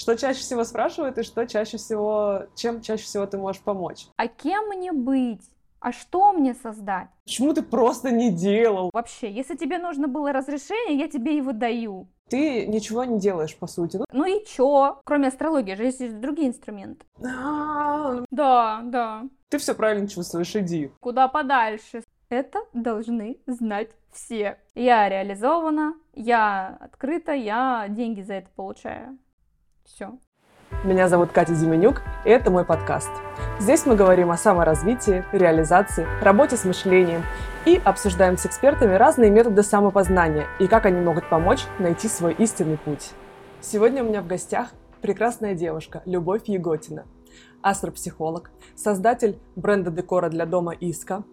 Что чаще всего спрашивают и что чаще всего, чем чаще всего ты можешь помочь? А кем мне быть? А что мне создать? Почему ты просто не делал? Вообще, если тебе нужно было разрешение, я тебе его даю. Ты ничего не делаешь, по сути. Ну, Ну и чё? Кроме астрологии же есть другие инструменты. Да, да. Ты все правильно чувствуешь, иди. Куда подальше. Это должны знать все. Я реализована, я открыта, я деньги за это получаю. Все. Меня зовут Катя Зименюк, и это мой подкаст. Здесь мы говорим о саморазвитии, реализации, работе с мышлением и обсуждаем с экспертами разные методы самопознания и как они могут помочь найти свой истинный путь. Сегодня у меня в гостях прекрасная девушка Любовь Еготина, астропсихолог, создатель бренда декора для дома Иска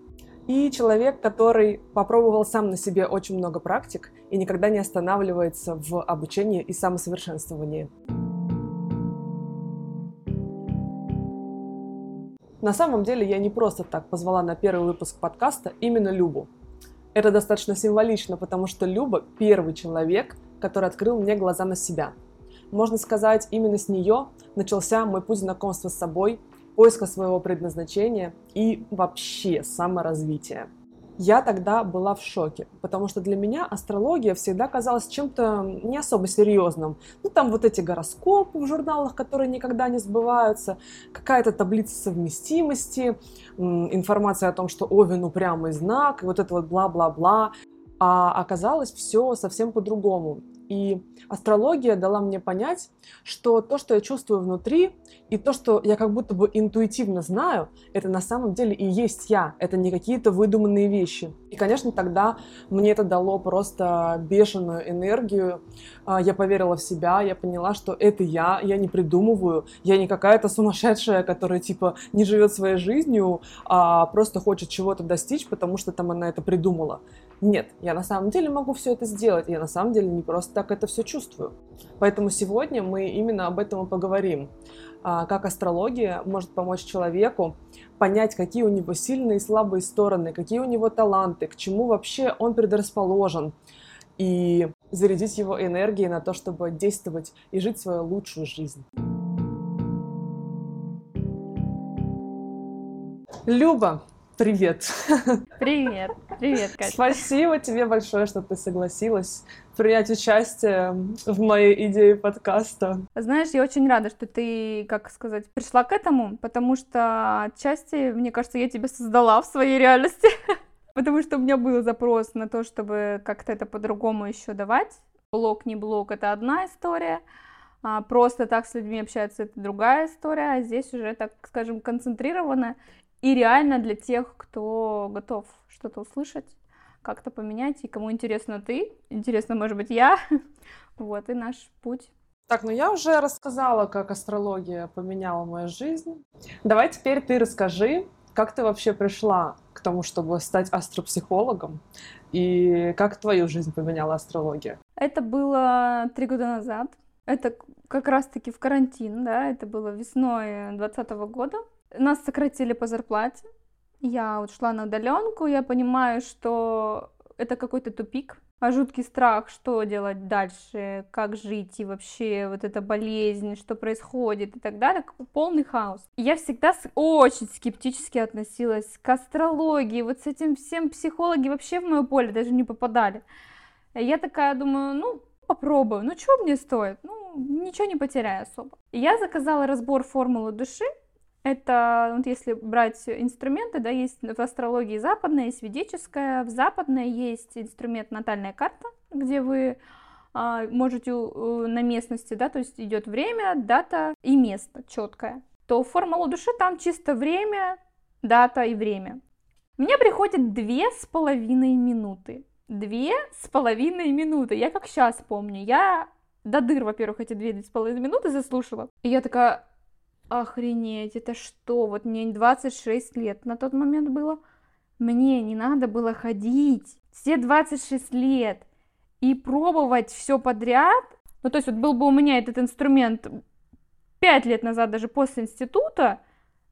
и человек, который попробовал сам на себе очень много практик и никогда не останавливается в обучении и самосовершенствовании. На самом деле я не просто так позвала на первый выпуск подкаста именно Любу. Это достаточно символично, потому что Люба – первый человек, который открыл мне глаза на себя. Можно сказать, именно с нее начался мой путь знакомства с собой, поиска своего предназначения и вообще саморазвития. Я тогда была в шоке, потому что для меня астрология всегда казалась чем-то не особо серьезным. Ну, там вот эти гороскопы в журналах, которые никогда не сбываются, какая-то таблица совместимости, информация о том, что Овен упрямый знак, и вот это вот бла-бла-бла. А оказалось все совсем по-другому. И астрология дала мне понять, что то, что я чувствую внутри, и то, что я как будто бы интуитивно знаю, это на самом деле и есть я. Это не какие-то выдуманные вещи. И, конечно, тогда мне это дало просто бешеную энергию. А, Я поверила в себя, я поняла, что это я, я не придумываю, я не какая-то сумасшедшая, которая типа не живет своей жизнью, а просто хочет чего-то достичь, потому что там она это придумала. Нет, я на самом деле могу все это сделать, я на самом деле не просто так это все чувствую. Поэтому сегодня мы именно об этом и поговорим. А, Как астрология может помочь человеку понять, какие у него сильные и слабые стороны, какие у него таланты, к чему вообще он предрасположен, и зарядить его энергией на то, чтобы действовать и жить свою лучшую жизнь. Люба, привет! Привет. Привет, Катя. Спасибо тебе большое, что ты согласилась принять участие в моей идее подкаста. Знаешь, я очень рада, что ты, как сказать, пришла к этому, потому что отчасти, мне кажется, я тебя создала в своей реальности. Потому что у меня был запрос на то, чтобы как-то это по-другому еще давать. Блог, не блог, это одна история. А просто так с людьми общаться, это другая история. А здесь уже, так скажем, концентрировано и реально для тех, кто готов что-то услышать, как-то поменять, и кому интересно ты, интересно, может быть, я. Вот, и наш путь. Так, ну я уже рассказала, как астрология поменяла мою жизнь. Давай теперь ты расскажи, как ты вообще пришла к тому, чтобы стать астропсихологом, и как твою жизнь поменяла астрология? Это было три года назад. Это как раз-таки в карантин, да, это было весной 2020 года. Нас сократили по зарплате. Я ушла на удаленку, я понимаю, что это какой-то тупик, а жуткий страх, что делать дальше, как жить и вообще вот эта болезнь, что происходит и так далее, полный хаос. Я всегда очень скептически относилась к астрологии, вот с этим всем психологи вообще в мое поле даже не попадали. Я такая думаю, ну, попробую, ну, чего мне стоит? Ну, ничего не потеряю особо. Я заказала разбор формулы души, это, вот если брать инструменты, да, есть в астрологии западная, есть ведическая. В западной есть инструмент натальная карта, где вы а, можете на местности, да, то есть идет время, дата и место четкое. То в формулу души там чисто время, дата и время. Мне приходит две с половиной минуты. Две с половиной минуты. Я как сейчас помню. Я до дыр, во-первых, эти две с половиной минуты заслушала. И я такая, охренеть, это что? Вот мне 26 лет на тот момент было. Мне не надо было ходить все 26 лет и пробовать все подряд. Ну, то есть вот был бы у меня этот инструмент 5 лет назад, даже после института,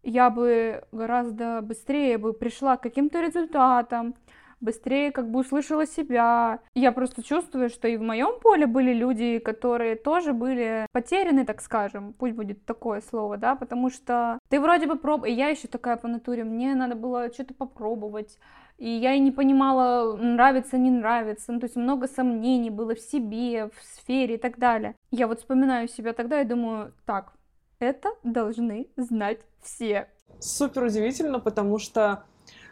я бы гораздо быстрее бы пришла к каким-то результатам, быстрее как бы услышала себя. Я просто чувствую, что и в моем поле были люди, которые тоже были потеряны, так скажем, пусть будет такое слово, да, потому что ты вроде бы проб... И я еще такая по натуре, мне надо было что-то попробовать, и я и не понимала, нравится, не нравится, ну, то есть много сомнений было в себе, в сфере и так далее. Я вот вспоминаю себя тогда и думаю, так, это должны знать все. Супер удивительно, потому что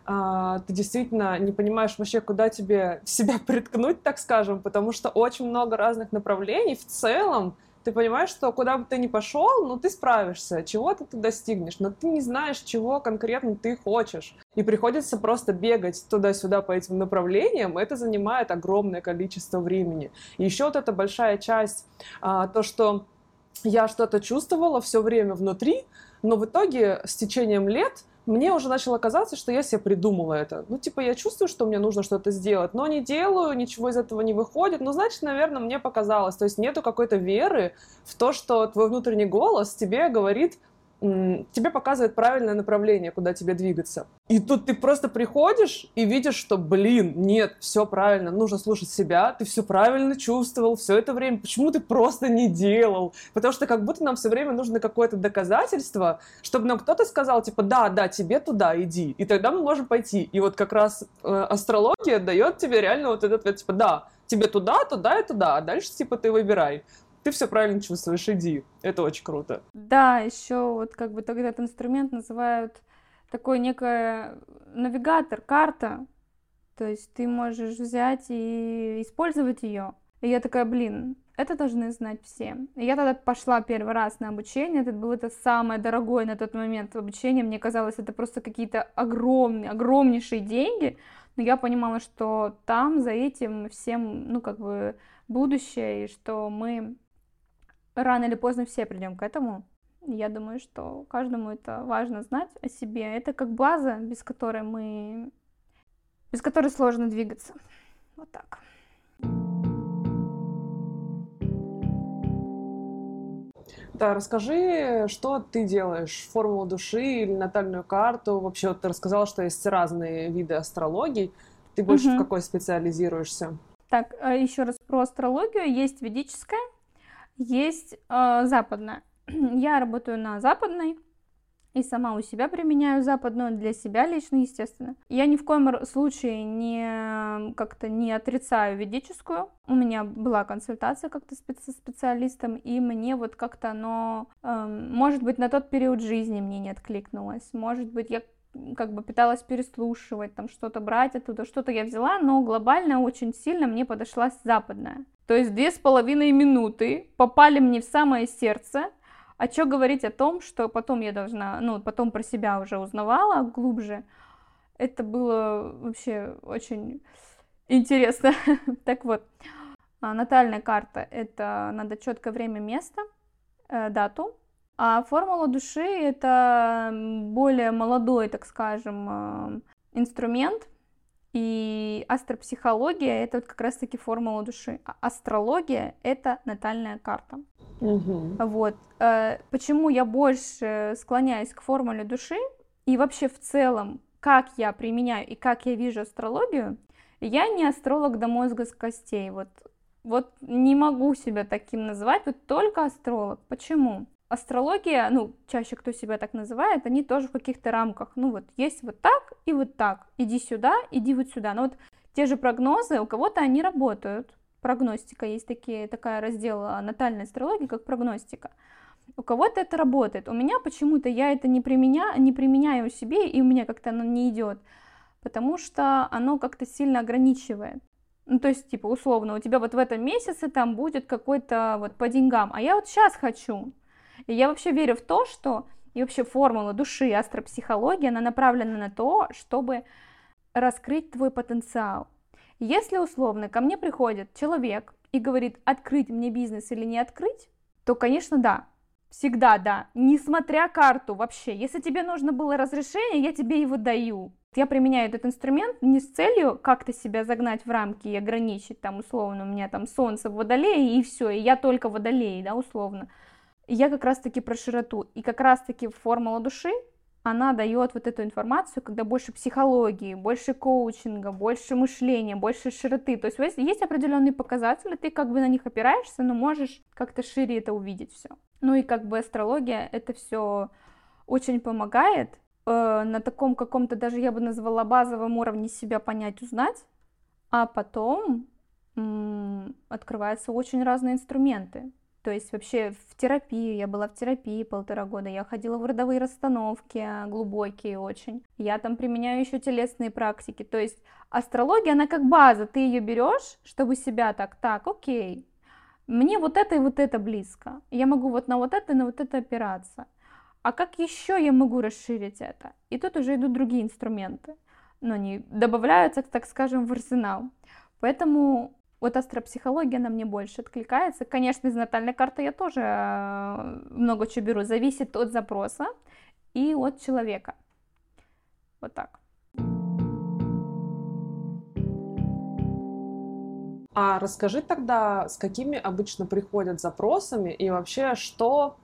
а, ты действительно не понимаешь вообще, куда тебе себя приткнуть, так скажем, потому что очень много разных направлений в целом. Ты понимаешь, что куда бы ты ни пошел, ну ты справишься, чего-то ты достигнешь, но ты не знаешь, чего конкретно ты хочешь. И приходится просто бегать туда-сюда по этим направлениям, это занимает огромное количество времени. И еще вот эта большая часть, а, то, что я что-то чувствовала все время внутри, но в итоге с течением лет мне уже начало казаться, что я себе придумала это. Ну, типа, я чувствую, что мне нужно что-то сделать, но не делаю, ничего из этого не выходит. Ну, значит, наверное, мне показалось. То есть нету какой-то веры в то, что твой внутренний голос тебе говорит, тебе показывает правильное направление, куда тебе двигаться. И тут ты просто приходишь и видишь, что, блин, нет, все правильно, нужно слушать себя, ты все правильно чувствовал все это время, почему ты просто не делал? Потому что как будто нам все время нужно какое-то доказательство, чтобы нам кто-то сказал, типа, да, да, тебе туда иди, и тогда мы можем пойти. И вот как раз э, астрология дает тебе реально вот этот ответ, типа, да, тебе туда, туда и туда, а дальше, типа, ты выбирай ты все правильно чувствуешь, иди. Это очень круто. Да, еще вот как бы тогда этот инструмент называют такой некий навигатор, карта. То есть ты можешь взять и использовать ее. И я такая, блин, это должны знать все. И я тогда пошла первый раз на обучение, это было это самое дорогое на тот момент обучение, мне казалось, это просто какие-то огромные, огромнейшие деньги, но я понимала, что там за этим всем, ну, как бы, будущее, и что мы рано или поздно все придем к этому. Я думаю, что каждому это важно знать о себе. Это как база, без которой мы... без которой сложно двигаться. Вот так. Да, расскажи, что ты делаешь? Формулу души или натальную карту? Вообще, вот ты рассказала, что есть разные виды астрологии. Ты больше угу. в какой специализируешься? Так, а еще раз про астрологию. Есть ведическая, есть э, западная. Я работаю на западной и сама у себя применяю западную для себя лично, естественно. Я ни в коем случае не как-то не отрицаю ведическую. У меня была консультация как-то со специалистом, и мне вот как-то оно, э, может быть, на тот период жизни мне не откликнулось. Может быть, я как бы пыталась переслушивать, там что-то брать оттуда, что-то я взяла, но глобально очень сильно мне подошла западная. То есть две с половиной минуты попали мне в самое сердце, а что говорить о том, что потом я должна, ну, потом про себя уже узнавала глубже. Это было вообще очень интересно. так вот, а, натальная карта — это надо четкое время, место, э, дату, а формула души — это более молодой, так скажем, э, инструмент, и астропсихология — это вот как раз-таки формула души. А астрология — это натальная карта. Угу. Вот. Э, почему я больше склоняюсь к формуле души и вообще в целом, как я применяю и как я вижу астрологию, я не астролог до мозга с костей. Вот, вот не могу себя таким называть, вот только астролог. Почему? Астрология, ну, чаще кто себя так называет, они тоже в каких-то рамках. Ну, вот есть вот так и вот так. Иди сюда, иди вот сюда. Но вот те же прогнозы, у кого-то они работают. Прогностика, есть такие, такая раздел а, натальной астрологии, как прогностика. У кого-то это работает. У меня почему-то я это не, применя, не применяю себе, и у меня как-то оно не идет. Потому что оно как-то сильно ограничивает. Ну, то есть, типа, условно, у тебя вот в этом месяце там будет какой-то вот по деньгам, а я вот сейчас хочу. И я вообще верю в то, что и вообще формула души, астропсихология, она направлена на то, чтобы раскрыть твой потенциал. Если условно ко мне приходит человек и говорит, открыть мне бизнес или не открыть, то, конечно, да. Всегда да. Несмотря карту вообще. Если тебе нужно было разрешение, я тебе его даю. Я применяю этот инструмент не с целью как-то себя загнать в рамки и ограничить, там, условно, у меня там солнце в водолее, и все, и я только водолей, да, условно я как раз-таки про широту. И как раз-таки формула души она дает вот эту информацию, когда больше психологии, больше коучинга, больше мышления, больше широты. То есть есть определенные показатели, ты как бы на них опираешься, но можешь как-то шире это увидеть все. Ну и как бы астрология это все очень помогает э, на таком каком-то даже я бы назвала базовом уровне себя понять, узнать, а потом м- открываются очень разные инструменты. То есть вообще в терапии, я была в терапии полтора года, я ходила в родовые расстановки, глубокие очень. Я там применяю еще телесные практики. То есть астрология, она как база, ты ее берешь, чтобы себя так, так, окей, мне вот это и вот это близко. Я могу вот на вот это и на вот это опираться. А как еще я могу расширить это? И тут уже идут другие инструменты. Но они добавляются, так скажем, в арсенал. Поэтому вот астропсихология на мне больше откликается. Конечно, из натальной карты я тоже э, много чего беру. Зависит от запроса и от человека. Вот так. А расскажи тогда, с какими обычно приходят запросами и вообще, что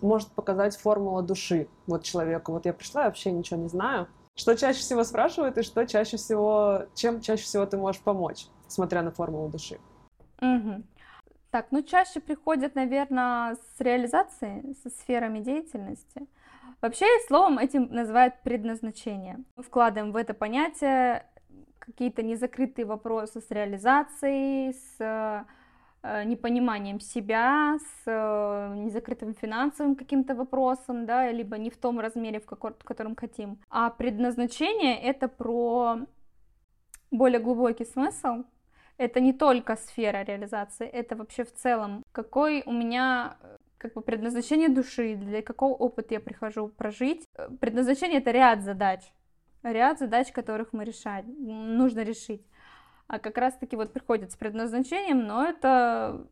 может показать формула души вот человеку? Вот я пришла, я вообще ничего не знаю. Что чаще всего спрашивают и что чаще всего, чем чаще всего ты можешь помочь? Смотря на формулу души. Угу. Так, ну чаще приходят, наверное, с реализацией, со сферами деятельности. Вообще, словом этим называют предназначение. Мы вкладываем в это понятие какие-то незакрытые вопросы с реализацией, с э, непониманием себя, с э, незакрытым финансовым каким-то вопросом, да, либо не в том размере, в, в котором хотим. А предназначение это про более глубокий смысл, это не только сфера реализации, это вообще в целом, какой у меня э, как бы предназначение души, для какого опыта я прихожу прожить. Э, предназначение это ряд задач, ряд задач, которых мы решать, нужно решить. А как раз таки вот приходит с предназначением, но это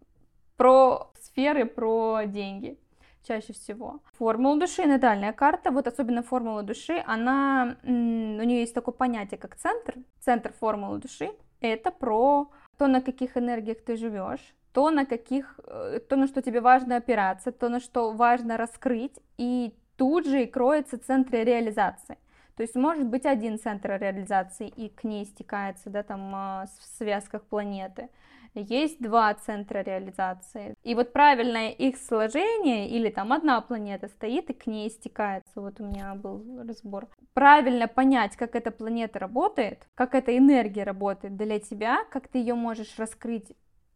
про сферы, про деньги чаще всего. Формула души, натальная карта, вот особенно формула души, она, у нее есть такое понятие, как центр, центр формулы души, это про то, на каких энергиях ты живешь, то, на каких, э, то, на что тебе важно опираться, то, на что важно раскрыть, и тут же и кроется центр реализации. То есть может быть один центр реализации, и к ней стекается, да, там а, в связках планеты есть два центра реализации. И вот правильное их сложение, или там одна планета стоит и к ней стекается, вот у меня был разбор. Правильно понять, как эта планета работает, как эта энергия работает для тебя, как ты ее можешь раскрыть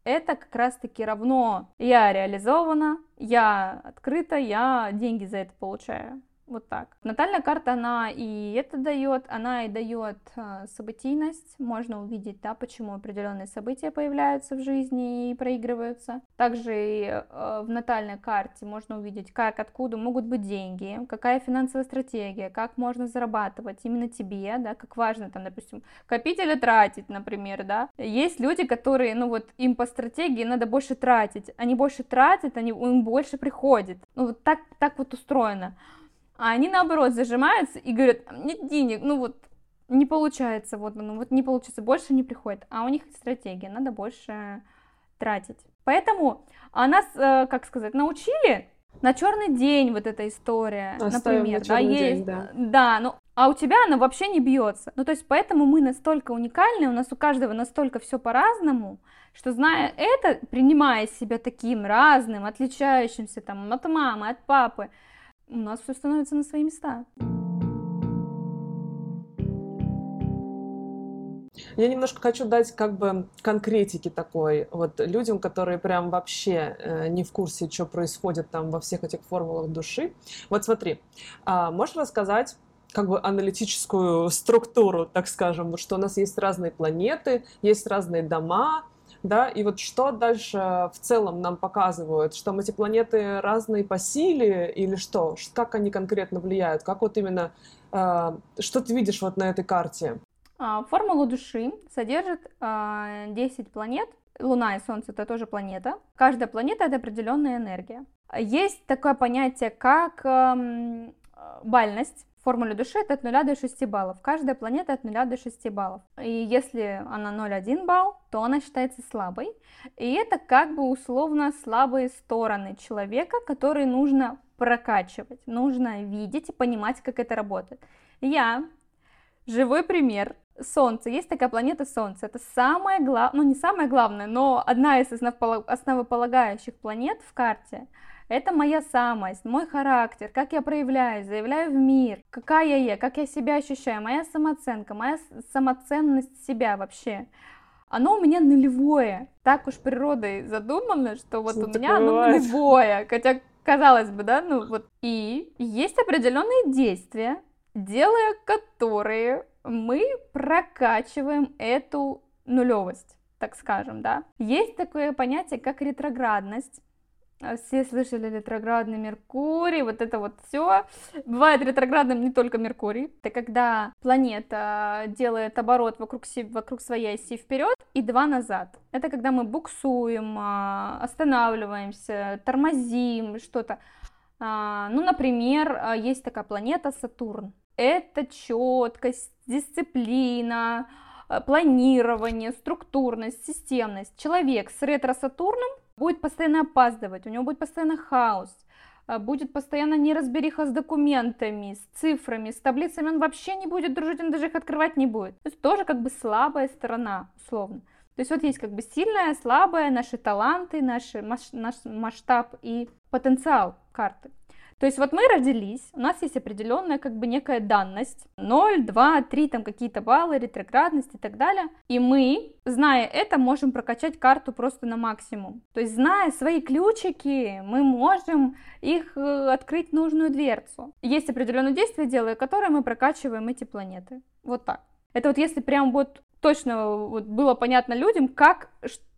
это как раз-таки равно я реализована, я открыта, я деньги за это получаю. Вот так. Натальная карта, она и это дает, она и дает э, событийность. Можно увидеть, да, почему определенные события появляются в жизни и проигрываются. Также и, э, в натальной карте можно увидеть, как, откуда могут быть деньги, какая финансовая стратегия, как можно зарабатывать именно тебе, да, как важно там, допустим, копить или тратить, например, да. Есть люди, которые, ну вот, им по стратегии надо больше тратить. Они больше тратят, они, им больше приходит. Ну вот так, так вот устроено. А они наоборот зажимаются и говорят, нет денег, ну вот не получается, вот, ну вот не получится, больше не приходит. А у них стратегия, надо больше тратить. Поэтому а нас, э, как сказать, научили на черный день вот эта история, Оставим например, на да, есть, день, да. да, ну, а у тебя она вообще не бьется. Ну, то есть, поэтому мы настолько уникальны, у нас у каждого настолько все по-разному, что зная это, принимая себя таким разным, отличающимся там от мамы, от папы, у нас все становится на свои места. Я немножко хочу дать как бы конкретики такой вот людям, которые прям вообще э, не в курсе, что происходит там во всех этих формулах души. Вот смотри, а можешь рассказать как бы аналитическую структуру, так скажем, что у нас есть разные планеты, есть разные дома, да, и вот что дальше в целом нам показывают, что эти планеты разные по силе или что, как они конкретно влияют, как вот именно, э, что ты видишь вот на этой карте? А, формула души содержит э, а, 10 планет, Луна и Солнце это тоже планета. Каждая планета это определенная энергия. Есть такое понятие, как э, бальность формуле души это от 0 до 6 баллов. Каждая планета от 0 до 6 баллов. И если она 0,1 балл, то она считается слабой. И это как бы условно слабые стороны человека, которые нужно прокачивать, нужно видеть и понимать, как это работает. Я живой пример. Солнце, есть такая планета Солнце, это самое главное, ну не самое главное, но одна из основополагающих планет в карте. Это моя самость, мой характер, как я проявляюсь, заявляю в мир, какая я, как я себя ощущаю, моя самооценка, моя самоценность себя вообще оно у меня нулевое. Так уж природой задумано, что вот что у меня оно бывает? нулевое. Хотя, казалось бы, да, ну вот. И есть определенные действия, делая которые мы прокачиваем эту нулевость, так скажем, да. Есть такое понятие, как ретроградность. А, все слышали ретроградный Меркурий, вот это вот все. Бывает ретроградным не только Меркурий. Это когда планета делает оборот вокруг, вокруг своей оси вперед и два назад. Это когда мы буксуем, а, останавливаемся, тормозим, что-то. А, ну, например, есть такая планета Сатурн. Это четкость, дисциплина, планирование, структурность, системность. Человек с ретро-Сатурном будет постоянно опаздывать, у него будет постоянно хаос, а, будет постоянно неразбериха с документами, с цифрами, с таблицами, он вообще не будет дружить, он даже их открывать не будет. То есть тоже как бы слабая сторона, условно. То есть вот есть как бы сильная, слабая, наши таланты, наш, наш масштаб и потенциал карты. То есть вот мы родились, у нас есть определенная как бы некая данность, 0, 2, 3, там какие-то баллы, ретроградность и так далее. И мы, зная это, можем прокачать карту просто на максимум. То есть зная свои ключики, мы можем их э, открыть нужную дверцу. Есть определенные действия, делая которые мы прокачиваем эти планеты. Вот так. Это вот если прям вот точно вот было понятно людям, как,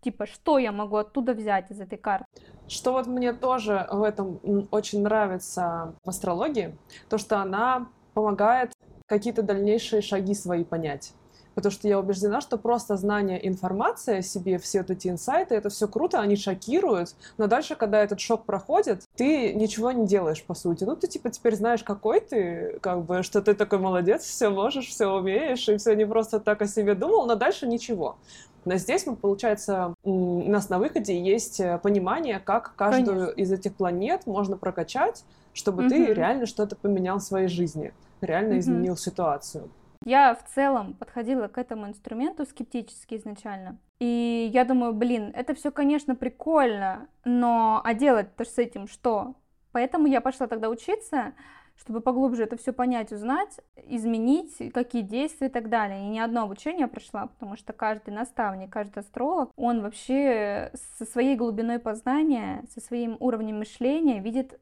типа, что я могу оттуда взять из этой карты. Что вот мне тоже в этом очень нравится в астрологии, то, что она помогает какие-то дальнейшие шаги свои понять потому что я убеждена, что просто знание информации о себе, все вот эти инсайты, это все круто, они шокируют, но дальше, когда этот шок проходит, ты ничего не делаешь, по сути. Ну, ты, типа, теперь знаешь, какой ты, как бы, что ты такой молодец, все можешь, все умеешь, и все не просто так о себе думал, но дальше ничего. Но здесь, мы, получается, у нас на выходе есть э, понимание, как каждую Конечно. из этих планет можно прокачать, чтобы угу. ты реально что-то поменял в своей жизни, реально угу. изменил ситуацию. Я в целом подходила к этому инструменту скептически изначально. И я думаю, блин, это все, конечно, прикольно, но а делать-то с этим что? Поэтому я пошла тогда учиться, чтобы поглубже это все понять, узнать, изменить, какие действия и так далее. И ни одно обучение прошла, потому что каждый наставник, каждый астролог, он вообще со своей глубиной познания, со своим уровнем мышления видит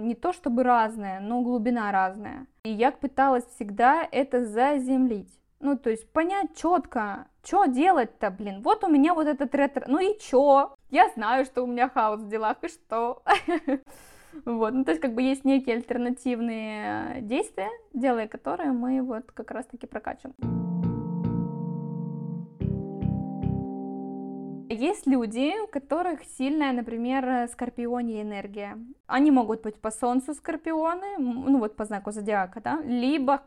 не то чтобы разное, но глубина разная. И я пыталась всегда это заземлить. Ну, то есть понять четко, что делать-то, блин. Вот у меня вот этот ретро, ну и чё? Я знаю, что у меня хаос в делах, и что? Вот, ну то есть как бы есть некие альтернативные действия, делая которые мы вот как раз-таки прокачиваем. Есть люди, у которых сильная, например, скорпиония энергия. Они могут быть по солнцу скорпионы, ну вот по знаку зодиака, да, либо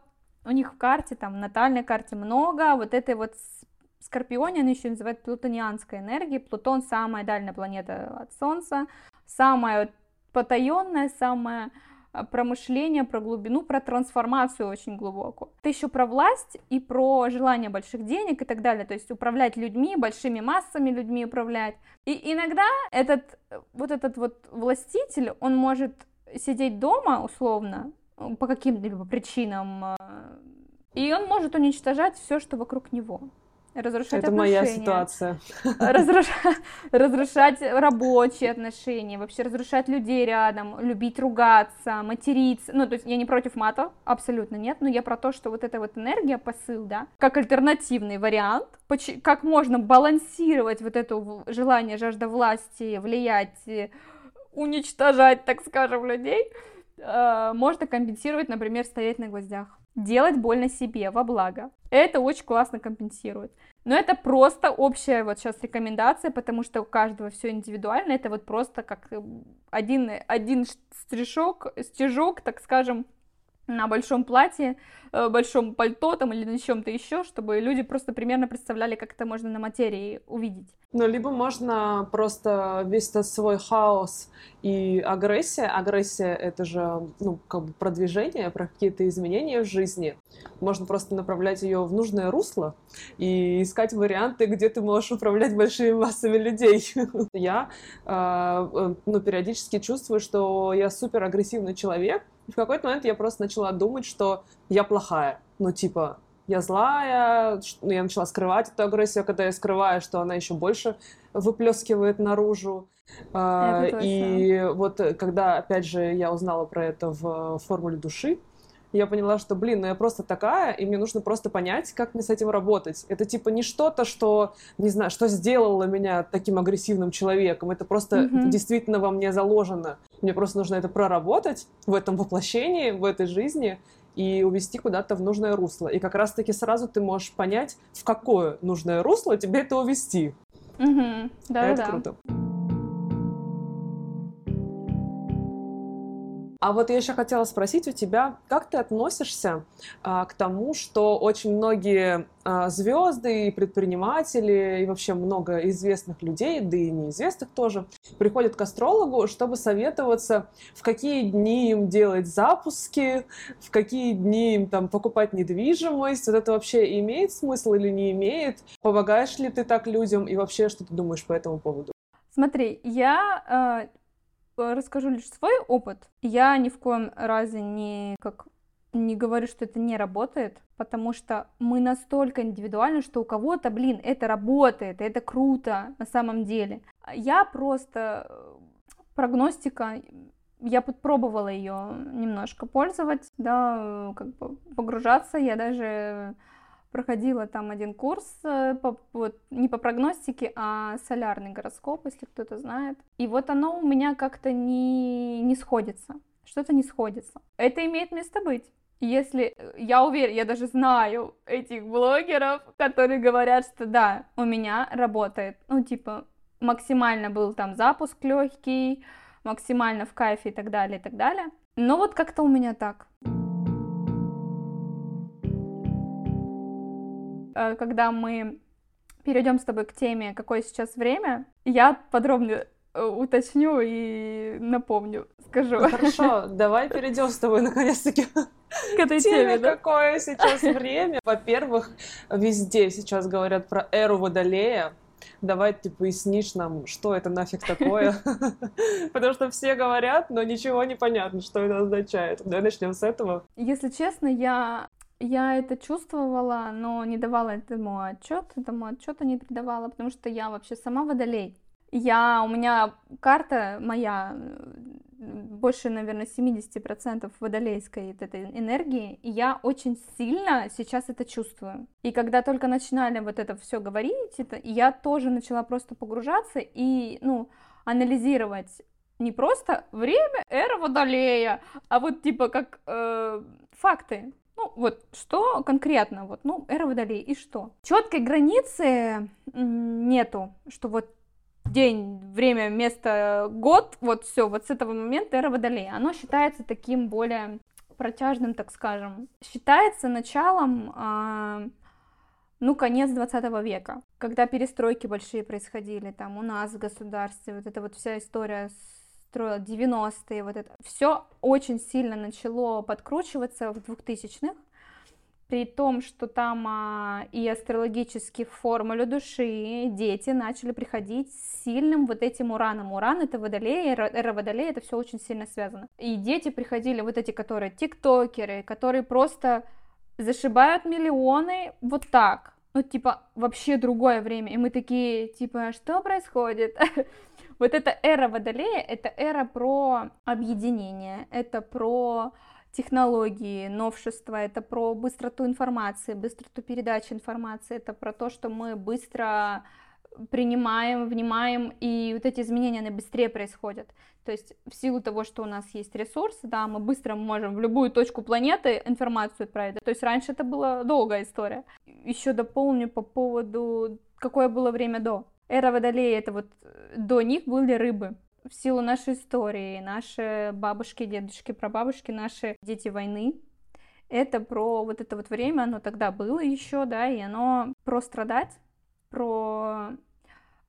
у них в карте, там, в натальной карте много вот этой вот скорпионе, она еще называют плутонианской энергией. Плутон самая дальняя планета от Солнца, самая потаенная, самая про мышление, про глубину, про трансформацию очень глубоко. Это еще про власть и про желание больших денег и так далее, то есть управлять людьми, большими массами людьми управлять. И иногда этот вот этот вот властитель, он может сидеть дома условно по каким-либо причинам, а, и он может уничтожать все, что вокруг него разрушать Это отношения. моя ситуация. Разрушать, разрушать рабочие отношения, вообще разрушать людей рядом, любить ругаться, материться. Ну, то есть я не против мата, абсолютно нет, но я про то, что вот эта вот энергия, посыл, да, как альтернативный вариант, как можно балансировать вот это желание, жажда власти, влиять, уничтожать, так скажем, людей, э, можно компенсировать, например, стоять на гвоздях делать больно себе во благо. Это очень классно компенсирует. Но это просто общая вот сейчас рекомендация, потому что у каждого все индивидуально. Это вот просто как э, один, один стежок, стежок, так скажем, на большом платье, э, большом пальто там или на чем-то еще, чтобы люди просто примерно представляли, как это можно на материи увидеть. Ну, либо можно просто весь этот свой хаос и агрессия. Агрессия — это же, ну, как бы продвижение, про какие-то изменения в жизни. Можно просто направлять ее в нужное русло и искать варианты, где ты можешь управлять большими массами людей. Я, а, э, ну, периодически чувствую, что я супер агрессивный человек, и в какой-то момент я просто начала думать, что я плохая. Ну, типа, я злая, ну, я начала скрывать эту агрессию, когда я скрываю, что она еще больше выплескивает наружу. А, и вот э, когда, опять же, я узнала про это в формуле души, я поняла, что, блин, ну я просто такая, и мне нужно просто понять, как мне с этим работать. Это типа не что-то, что, не знаю, что сделало меня таким агрессивным человеком. Это просто mm-hmm. действительно во мне заложено. Мне просто нужно это проработать в этом воплощении, в этой жизни и увести куда-то в нужное русло. И как раз-таки сразу ты можешь понять, в какое нужное русло тебе это увести. Угу. Да, это да. круто. А вот я еще хотела спросить у тебя, как ты относишься а, к тому, что очень многие а, звезды и предприниматели, и вообще много известных людей, да и неизвестных тоже, приходят к астрологу, чтобы советоваться, в какие дни им делать запуски, в какие дни им там покупать недвижимость. Вот это вообще имеет смысл или не имеет? Помогаешь ли ты так людям? И вообще, что ты думаешь по этому поводу? Смотри, я а, расскажу лишь свой опыт. Я ни в коем разе не как не говорю, что это не работает, потому что мы настолько индивидуальны, что у кого-то, блин, это работает, это круто на самом деле. Я просто э, прогностика, я пробовала ее немножко пользовать, да, как бы погружаться, я даже проходила там один курс э, по, вот, не по прогностике, а солярный гороскоп, если кто-то знает. И вот оно у меня как-то не, не сходится. Что-то не сходится. Это имеет место быть. Если э, я уверена, я даже знаю этих блогеров, которые говорят, что да, у меня работает. Ну, типа, максимально был там запуск легкий, максимально в кайфе и так далее, и так далее. Но вот как-то у меня так. Когда мы перейдем с тобой к теме, какое сейчас время, я подробно э, уточню и напомню, скажу. Ну, хорошо, давай перейдем с тобой наконец-таки к этой теме, теме да? какое сейчас время. Во-первых, везде сейчас говорят про эру Водолея. Давай ты пояснишь нам, что это нафиг такое. Потому что все говорят, но ничего не понятно, что это означает. Давай начнем с этого. Если честно, я я это чувствовала, но не давала этому отчет, этому отчета не придавала, потому что я вообще сама водолей. Я, у меня карта моя, больше, наверное, 70% водолейской этой энергии, и я очень сильно сейчас это чувствую. И когда только начинали вот это все говорить, это, я тоже начала просто погружаться и, ну, анализировать не просто время эра водолея, а вот типа как э, факты. Ну, вот, что конкретно, вот, ну, эра водолей, и что? Четкой границы нету, что вот день, время, место, год, вот все, вот с этого момента эра водолея. Оно считается таким более протяжным, так скажем. Считается началом, э, ну, конец 20 века, когда перестройки большие происходили там у нас в государстве, вот эта вот вся история с строила 90-е, вот это все очень сильно начало подкручиваться в 2000-х, при том, что там а, и астрологически в формуле души дети начали приходить с сильным вот этим ураном. Уран это водолей, эра водолея, это все очень сильно связано. И дети приходили, вот эти, которые тиктокеры, которые просто зашибают миллионы вот так. Ну, типа, вообще другое время. И мы такие, типа, что происходит? Вот эта эра Водолея, это эра про объединение, это про технологии, новшества, это про быстроту информации, быстроту передачи информации, это про то, что мы быстро принимаем, внимаем, и вот эти изменения, они быстрее происходят. То есть в силу того, что у нас есть ресурсы, да, мы быстро можем в любую точку планеты информацию отправить. То есть раньше это была долгая история. Еще дополню по поводу, какое было время до. Эра Водолея, это вот э, до них были рыбы. В силу нашей истории, наши бабушки, дедушки, прабабушки, наши дети войны, это про вот это вот время, оно тогда было еще, да, и оно про страдать, про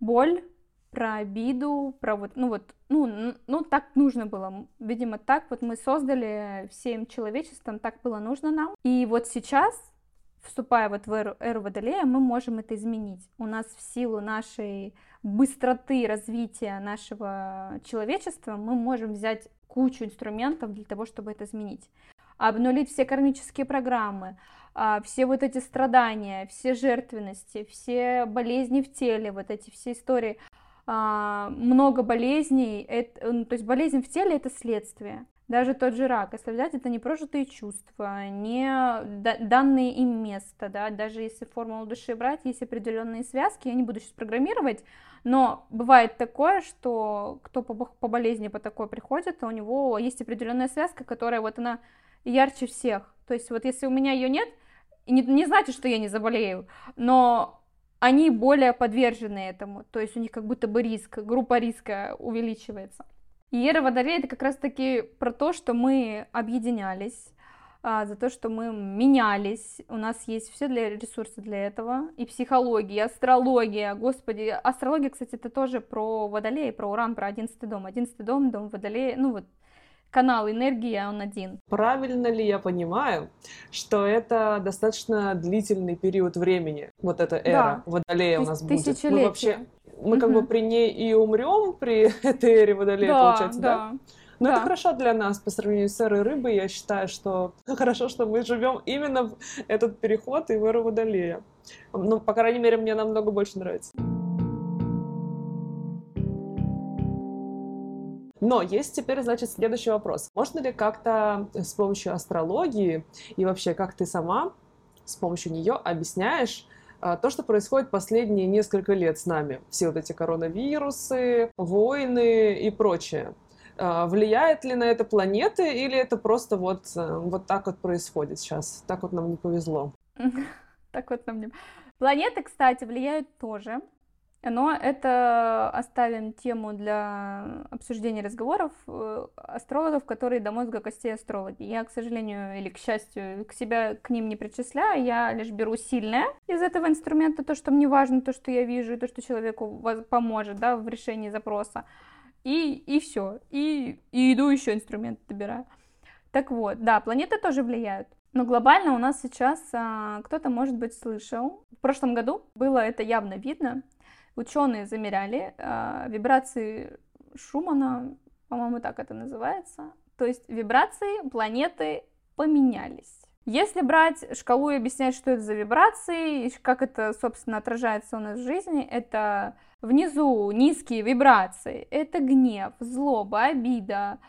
боль, про обиду, про вот, ну вот, ну, ну так нужно было. Видимо, так вот мы создали всем человечеством, так было нужно нам. И вот сейчас, вступая вот в эру, эру Водолея, мы можем это изменить. У нас в силу нашей быстроты развития нашего человечества мы можем взять кучу инструментов для того, чтобы это изменить. Обнулить все кармические программы, а, все вот эти страдания, все жертвенности, все болезни в теле, вот эти все истории, а, много болезней, это, ну, то есть болезнь в теле это следствие. Даже тот же рак, если взять, это не прожитые чувства, не данные им место, да, даже если формулу души брать, есть определенные связки, я не буду сейчас программировать, но бывает такое, что кто по, по болезни по такой приходит, у него есть определенная связка, которая вот она ярче всех. То есть вот если у меня ее нет, не, не значит, что я не заболею, но они более подвержены этому, то есть у них как будто бы риск, группа риска увеличивается. И эра Водолея это как раз-таки про то, что мы объединялись, а, за то, что мы менялись, у нас есть все для ресурсы для этого, и психология, и астрология, господи, астрология, кстати, это тоже про Водолея, про Уран, про одиннадцатый дом, одиннадцатый дом, дом Водолея, ну вот канал энергии, он один. Правильно ли я понимаю, что это достаточно длительный период времени, вот эта эра да. Водолея у нас будет? Мы вообще, мы угу. как бы при ней и умрем при этой эре Водолея, да, получается, да? да? Но да. это хорошо для нас по сравнению с эрой рыбы. Я считаю, что хорошо, что мы живем именно в этот переход и в эру Водолея. Ну, по крайней мере, мне намного больше нравится. Но есть теперь, значит, следующий вопрос. Можно ли как-то с помощью астрологии и вообще как ты сама с помощью нее объясняешь то, что происходит последние несколько лет с нами? Все вот эти коронавирусы, войны и прочее. А, влияет ли на это планеты или это просто вот, э, вот так вот происходит сейчас? Так вот нам не повезло. Так вот нам не... Планеты, кстати, влияют тоже. Но это оставим тему для обсуждения разговоров э, астрологов, которые до мозга костей астрологи. Я, к сожалению, или к счастью, к себя к ним не причисляю, я лишь беру сильное из этого инструмента, то, что мне важно, то, что я вижу, и то, что человеку поможет да, в решении запроса. И, и все. И, и иду еще инструмент добираю. Так вот, да, планеты тоже влияют. Но глобально у нас сейчас а, кто-то, может быть, слышал. В прошлом году было это явно видно. Ученые замеряли э, вибрации Шумана, по-моему, так это называется. То есть вибрации планеты поменялись. Если брать шкалу и объяснять, что это за вибрации, и как это, собственно, отражается у нас в жизни, это внизу низкие вибрации, это гнев, злоба, обида,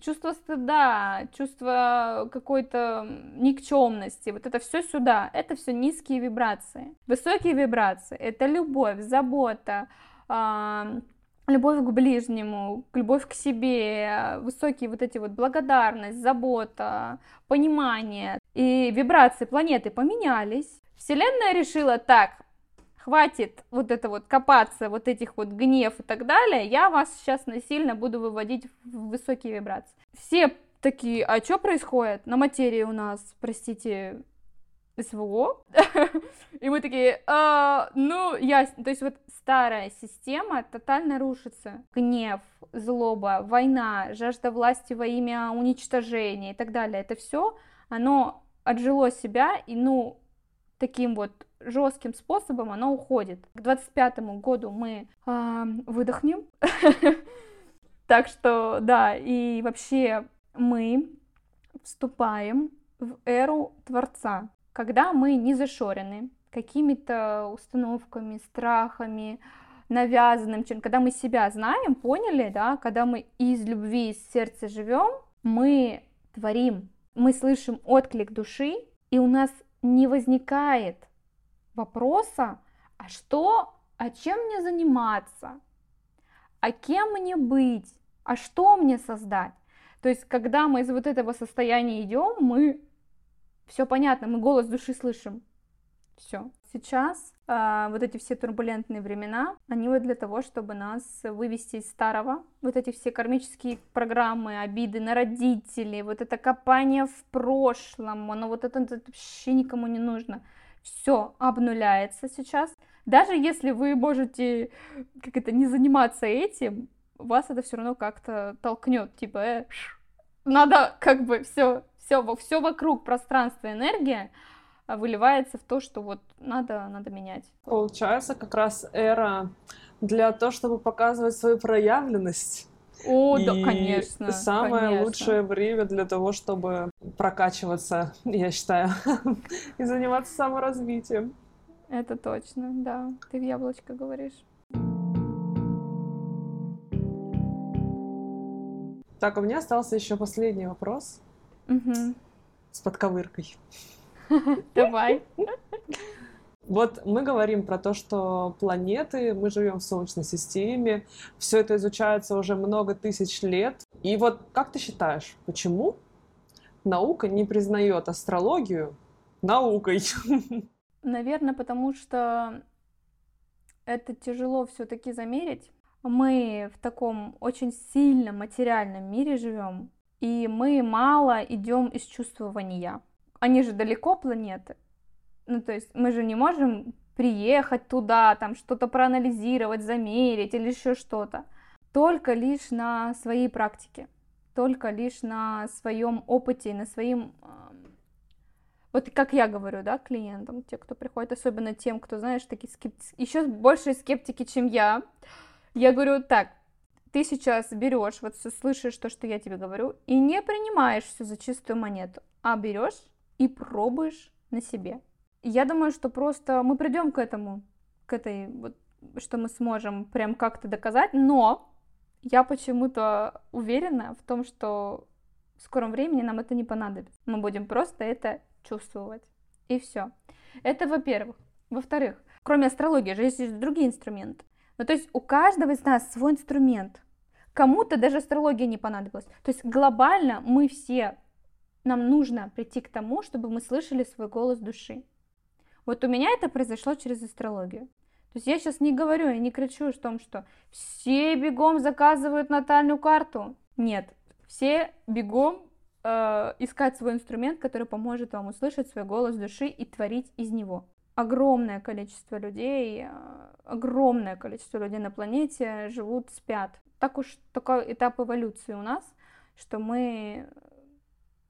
чувство стыда, чувство какой-то никчемности, вот это все сюда, это все низкие вибрации. Высокие вибрации — это любовь, забота, любовь к ближнему, любовь к себе, высокие вот эти вот благодарность, забота, понимание. И вибрации планеты поменялись. Вселенная решила, так, хватит вот это вот копаться, вот этих вот гнев и так далее, я вас сейчас насильно буду выводить в высокие вибрации. Все такие, а что происходит на материи у нас, простите, СВО? И мы такие, а, ну, ясно. То есть вот старая система тотально рушится. Гнев, злоба, война, жажда власти во имя уничтожения и так далее. Это все, оно отжило себя, и, ну, таким вот жестким способом оно уходит. К 25 году мы э, выдохнем. Так что, да, и вообще мы вступаем в эру Творца, когда мы не зашорены какими-то установками, страхами, навязанным, чем когда мы себя знаем, поняли, да, когда мы из любви, из сердца живем, мы творим, мы слышим отклик души, и у нас не возникает вопроса, а что, а чем мне заниматься, а кем мне быть, а что мне создать. То есть, когда мы из вот этого состояния идем, мы все понятно, мы голос души слышим. Все. сейчас э, вот эти все турбулентные времена, они вот для того, чтобы нас вывести из старого, вот эти все кармические программы, обиды на родителей, вот это копание в прошлом, оно вот это, это вообще никому не нужно. Все обнуляется сейчас. Даже если вы можете как это не заниматься этим, вас это все равно как-то толкнет, типа, э, надо как бы все, все, все вокруг пространство, энергия а, выливается в то, что вот надо, надо менять. Получается, как раз эра для того, чтобы показывать свою проявленность. О, и да, конечно. Самое конечно. лучшее время для того, чтобы прокачиваться, я считаю, и заниматься саморазвитием. Это точно, да. Ты в яблочко говоришь. Так, у меня остался еще последний вопрос. Угу. С подковыркой. Давай. Вот мы говорим про то, что планеты, мы живем в Солнечной системе, все это изучается уже много тысяч лет. И вот как ты считаешь, почему наука не признает астрологию наукой? Наверное, потому что это тяжело все-таки замерить. Мы в таком очень сильном материальном мире живем, и мы мало идем из чувствования. Они же далеко планеты. Ну, то есть мы же не можем приехать туда, там что-то проанализировать, замерить или еще что-то. Только лишь на своей практике, только лишь на своем опыте, на своем... Вот как я говорю, да, клиентам, те, кто приходит, особенно тем, кто, знаешь, такие скептики, еще больше скептики, чем я. Я говорю, так, ты сейчас берешь, вот слышишь то, что я тебе говорю, и не принимаешь все за чистую монету, а берешь и пробуешь на себе. Я думаю, что просто мы придем к этому, к этой вот, что мы сможем прям как-то доказать, но я почему-то уверена в том, что в скором времени нам это не понадобится. Мы будем просто это чувствовать. И все. Это во-первых. Во-вторых, кроме астрологии же есть другие инструменты. Ну, то есть у каждого из нас свой инструмент. Кому-то даже астрология не понадобилась. То есть глобально мы все, нам нужно прийти к тому, чтобы мы слышали свой голос души. Вот у меня это произошло через астрологию. То есть я сейчас не говорю, я не кричу о том, что все бегом заказывают натальную карту. Нет, все бегом э, искать свой инструмент, который поможет вам услышать свой голос души и творить из него. Огромное количество людей, э, огромное количество людей на планете живут, спят так уж такой этап эволюции у нас, что мы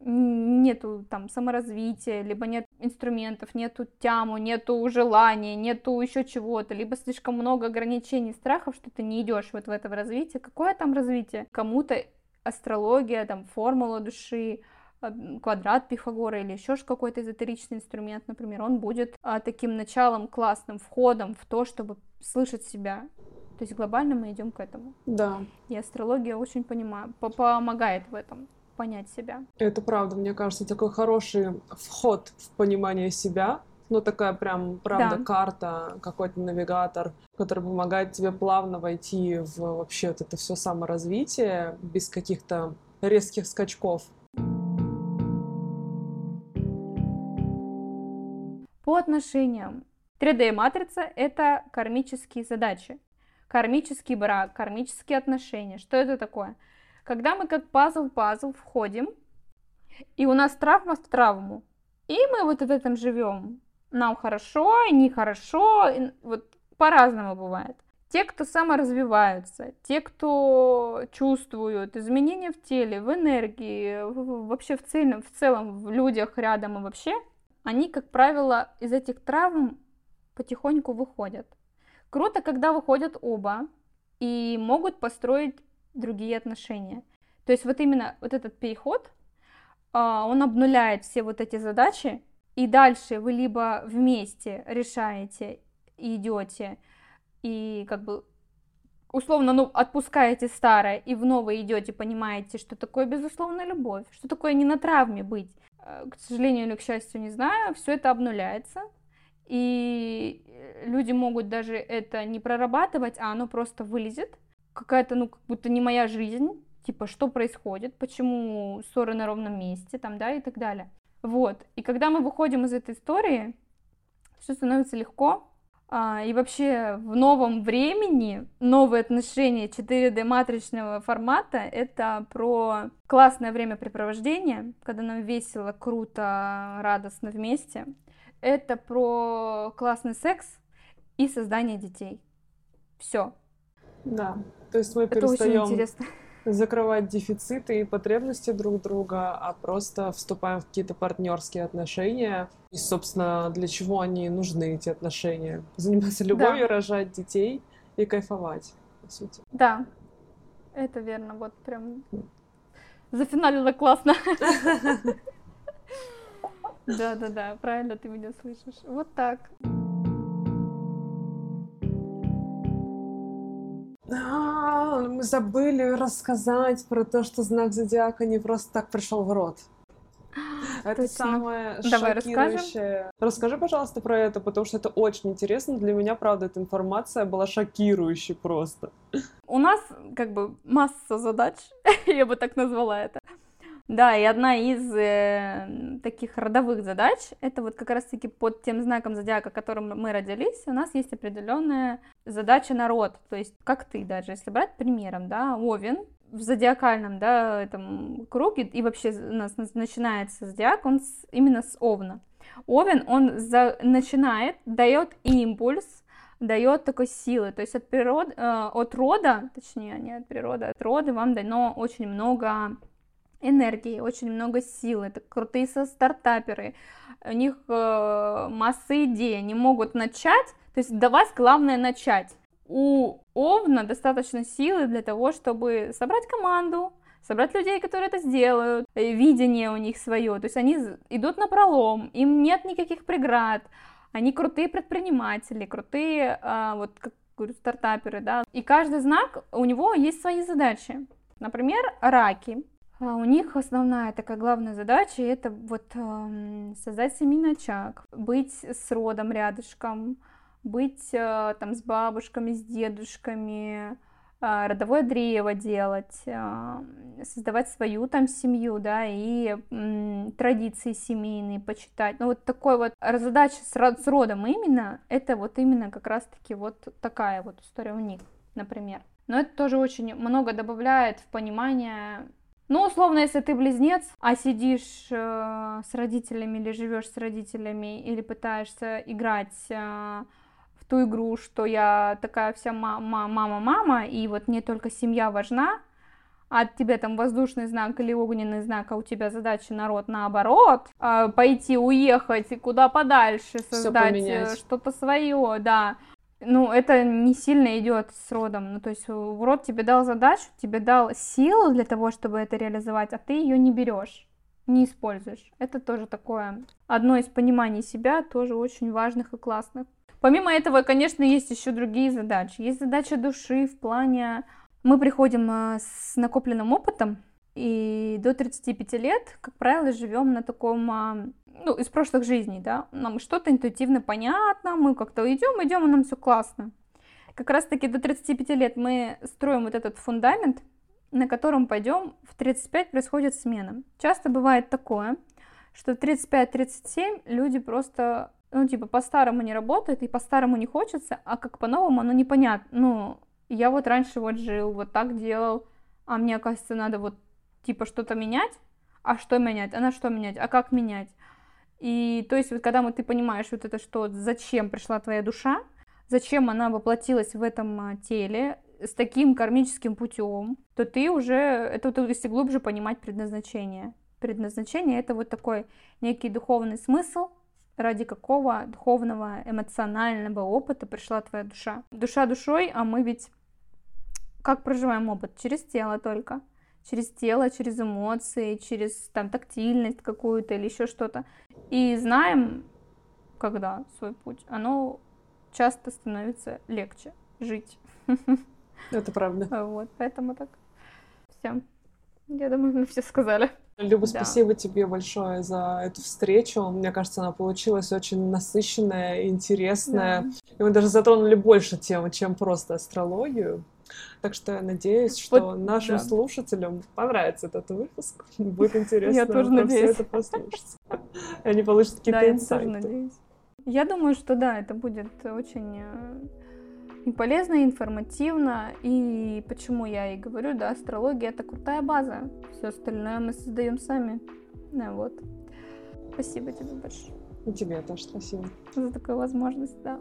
нету там саморазвития, либо нет инструментов, нету тяму, нету желания, нету еще чего-то, либо слишком много ограничений, страхов, что ты не идешь вот в это развитие. Какое там развитие? Кому-то астрология, там формула души, а, квадрат Пифагора или еще какой-то эзотеричный инструмент, например, он будет а, таким началом, классным входом в то, чтобы слышать себя, то есть глобально мы идем к этому. Да. И астрология очень понимаю, помогает в этом понять себя. Это правда, мне кажется, такой хороший вход в понимание себя. Ну, такая прям, правда, да. карта, какой-то навигатор, который помогает тебе плавно войти в вообще вот это все саморазвитие без каких-то резких скачков. По отношениям 3D-матрица — это кармические задачи кармический брак, кармические отношения. Что это такое? Когда мы как пазл-пазл входим, и у нас травма в травму, и мы вот в этом живем. Нам хорошо, нехорошо, вот по-разному бывает. Те, кто саморазвиваются, те, кто чувствуют изменения в теле, в энергии, вообще в целом, в целом в людях рядом и вообще, они, как правило, из этих травм потихоньку выходят. Круто, когда выходят оба и могут построить другие отношения. То есть вот именно вот этот переход, а, он обнуляет все вот эти задачи, и дальше вы либо вместе решаете и идете, и как бы условно, ну, отпускаете старое и в новое идете, понимаете, что такое безусловная любовь, что такое не на травме быть. Э, к сожалению или к счастью, не знаю, все это обнуляется, и э, люди могут даже это не прорабатывать, а оно просто вылезет. Какая-то, ну, как будто не моя жизнь. Типа, что происходит, почему ссоры на ровном месте, там, да, и так далее. Вот. И когда мы выходим из этой истории, все становится легко, а, и вообще в новом времени новые отношения 4D матричного формата — это про классное времяпрепровождение, когда нам весело, круто, радостно вместе. Это про классный секс и создание детей. Все. Да, то есть мы Это перестаем закрывать дефициты и потребности друг друга, а просто вступаем в какие-то партнерские отношения. И, собственно, для чего они нужны, эти отношения? Заниматься любовью, рожать детей и кайфовать, по сути. Да, это верно. Вот прям зафиналила классно. Да-да-да, правильно ты меня слышишь. Вот так. Забыли рассказать про то, что знак зодиака не просто так пришел в рот. Это Точно. самое Давай шокирующее. Расскажи, пожалуйста, про это, потому что это очень интересно. Для меня, правда, эта информация была шокирующей просто. У нас как бы масса задач, я бы так назвала это. Да, и одна из э, таких родовых задач, это вот как раз-таки под тем знаком зодиака, которым мы родились, у нас есть определенная задача на род. То есть, как ты даже, если брать примером, да, Овен в зодиакальном, да, этом круге, и вообще у нас на- начинается зодиак, он с- именно с Овна. Овен, он за- начинает, дает импульс, дает такой силы, то есть от природы, э, от рода, точнее, не от природы, от рода вам дано очень много энергии, очень много сил, это крутые со- стартаперы, у них э, масса идей, они могут начать, то есть до вас главное начать. У Овна достаточно силы для того, чтобы собрать команду, собрать людей, которые это сделают, э, видение у них свое, то есть они идут на пролом, им нет никаких преград, они крутые предприниматели, крутые, а, вот как говорю, стартаперы, да, и каждый знак, у него есть свои задачи. Например, раки. А У них основная такая главная задача это вот эм, создать семейный очаг, быть с родом рядышком, быть э, там с бабушками, с дедушками, а, родовое древо делать, а, создавать свою там семью, да, и традиции семейные почитать. Ну вот такой вот задача с родом именно, это вот именно как раз-таки вот такая вот история у них, например. Но это тоже очень много добавляет в понимание ну, условно, если ты близнец, а сидишь э, с родителями или живешь с родителями, или пытаешься играть э, в ту игру, что я такая вся мама-мама, и вот мне только семья важна, а тебе там воздушный знак или огненный знак, а у тебя задача народ наоборот, э, пойти, уехать и куда подальше, создать э, что-то свое, да. Ну, это не сильно идет с родом. Ну, то есть э, род тебе дал задачу, тебе дал силу для того, чтобы это реализовать, а ты ее не берешь, не используешь. Это тоже такое одно из пониманий себя, тоже очень важных и классных. Помимо этого, конечно, есть еще другие задачи. Есть задача души в плане... Мы приходим э, с накопленным опытом, и до 35 лет, как правило, живем на таком, а, ну, из прошлых жизней, да, нам что-то интуитивно понятно, мы как-то идем, идем, и нам все классно. Как раз-таки до 35 лет мы строим вот этот фундамент, на котором пойдем, в 35 происходит смена. Часто бывает такое, что в 35-37 люди просто, ну, типа, по-старому не работают, и по-старому не хочется, а как по-новому, оно непонятно. Ну, я вот раньше вот жил, вот так делал, а мне, оказывается, надо вот, типа, что-то менять, а что менять, а на что менять, а как менять. И то есть вот когда вот ты понимаешь вот это, что зачем пришла твоя душа, зачем она воплотилась в этом а, теле с таким кармическим путем, то ты уже, это вот если глубже понимать предназначение. Предназначение это вот такой некий духовный смысл, ради какого духовного, эмоционального опыта пришла твоя душа. Душа душой, а мы ведь как проживаем опыт? Через тело только. Через тело, через эмоции, через там тактильность какую-то или еще что-то. И знаем, когда свой путь, оно часто становится легче жить. Это правда. Вот, поэтому так. Все. Я думаю, мы все сказали. Люба, Да. спасибо тебе большое за эту встречу. Мне кажется, она получилась очень насыщенная, интересная. И мы даже затронули больше тем, чем просто астрологию. Так что я надеюсь, что Вот, нашим да. слушателям понравится этот выпуск. Будет интересно Я тоже про все надеюсь. это послушать. Они получат Да, какие-то я тоже инсайты. надеюсь. Я думаю, что да, это будет очень э, и полезно, и информативно. И почему я и говорю, да, астрология это крутая база. Все остальное мы создаем сами. Да, вот. Спасибо тебе большое. И тебе тоже спасибо. За такую возможность, да.